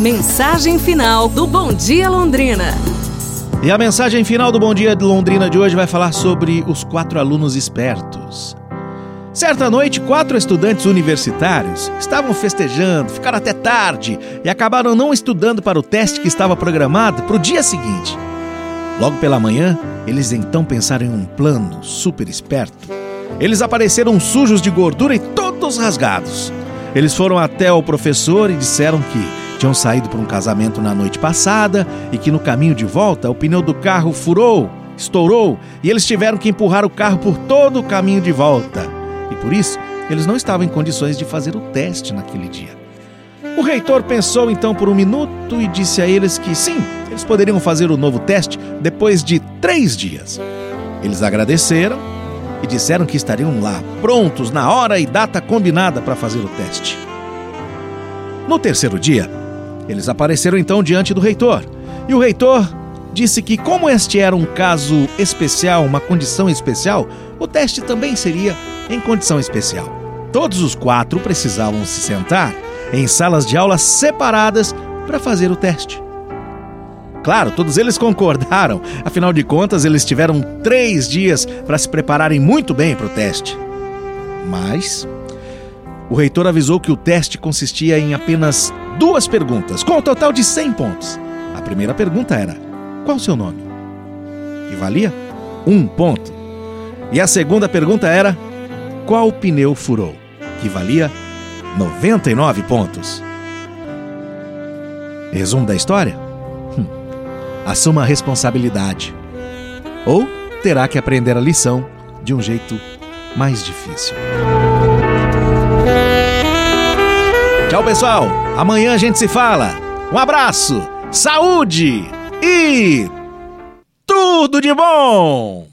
Mensagem final do Bom Dia Londrina. E a mensagem final do Bom Dia de Londrina de hoje vai falar sobre os quatro alunos espertos. Certa noite, quatro estudantes universitários estavam festejando, ficaram até tarde e acabaram não estudando para o teste que estava programado para o dia seguinte. Logo pela manhã, eles então pensaram em um plano super esperto. Eles apareceram sujos de gordura e todos rasgados. Eles foram até o professor e disseram que tinham saído para um casamento na noite passada e que no caminho de volta o pneu do carro furou, estourou e eles tiveram que empurrar o carro por todo o caminho de volta. E por isso, eles não estavam em condições de fazer o teste naquele dia. O reitor pensou então por um minuto e disse a eles que sim, eles poderiam fazer o novo teste depois de três dias. Eles agradeceram e disseram que estariam lá, prontos na hora e data combinada para fazer o teste. No terceiro dia, eles apareceram então diante do reitor. E o reitor disse que, como este era um caso especial, uma condição especial, o teste também seria em condição especial. Todos os quatro precisavam se sentar em salas de aula separadas para fazer o teste. Claro, todos eles concordaram, afinal de contas, eles tiveram três dias para se prepararem muito bem para o teste. Mas o reitor avisou que o teste consistia em apenas duas perguntas, com um total de 100 pontos. A primeira pergunta era: Qual o seu nome? Que valia um ponto. E a segunda pergunta era: Qual pneu furou? Que valia 99 pontos. Resumo da história? Hum. Assuma a responsabilidade. Ou terá que aprender a lição de um jeito mais difícil. Tchau, pessoal. Amanhã a gente se fala. Um abraço, saúde e tudo de bom!